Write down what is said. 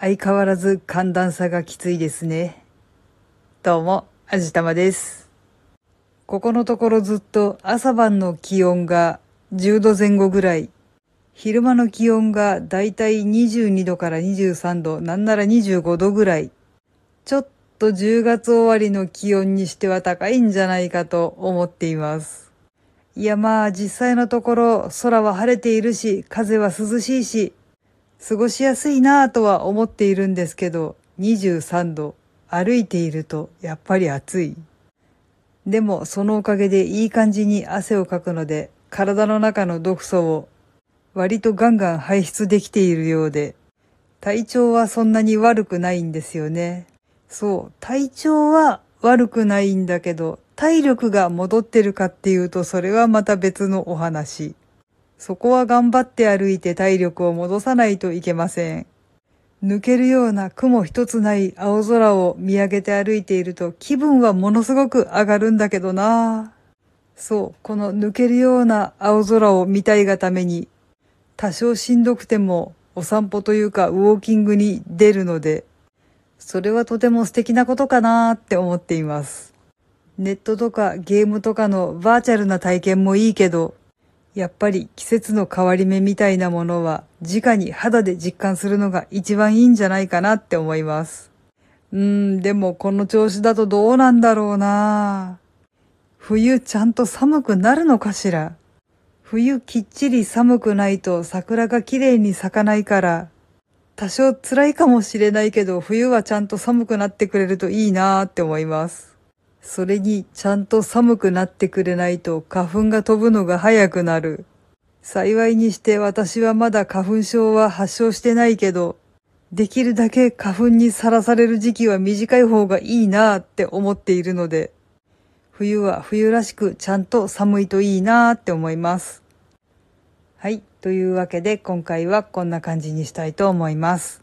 相変わらず寒暖差がきついですね。どうも、あじたまです。ここのところずっと朝晩の気温が10度前後ぐらい、昼間の気温がだいたい22度から23度、なんなら25度ぐらい。ちょっと10月終わりの気温にしては高いんじゃないかと思っています。いやまあ実際のところ空は晴れているし、風は涼しいし、過ごしやすいなぁとは思っているんですけど、23度、歩いているとやっぱり暑い。でもそのおかげでいい感じに汗をかくので、体の中の毒素を割とガンガン排出できているようで、体調はそんなに悪くないんですよね。そう、体調は悪くないんだけど、体力が戻ってるかっていうとそれはまた別のお話。そこは頑張って歩いて体力を戻さないといけません。抜けるような雲一つない青空を見上げて歩いていると気分はものすごく上がるんだけどなぁそう、この抜けるような青空を見たいがために、多少しんどくてもお散歩というかウォーキングに出るので、それはとても素敵なことかなって思っています。ネットとかゲームとかのバーチャルな体験もいいけど、やっぱり季節の変わり目みたいなものは直に肌で実感するのが一番いいんじゃないかなって思います。うーん、でもこの調子だとどうなんだろうな冬ちゃんと寒くなるのかしら？冬きっちり寒くないと桜が綺麗に咲かないから、多少辛いかもしれないけど冬はちゃんと寒くなってくれるといいなーって思います。それにちゃんと寒くなってくれないと花粉が飛ぶのが早くなる。幸いにして私はまだ花粉症は発症してないけど、できるだけ花粉にさらされる時期は短い方がいいなーって思っているので、冬は冬らしくちゃんと寒いといいなーって思います。はい。というわけで今回はこんな感じにしたいと思います。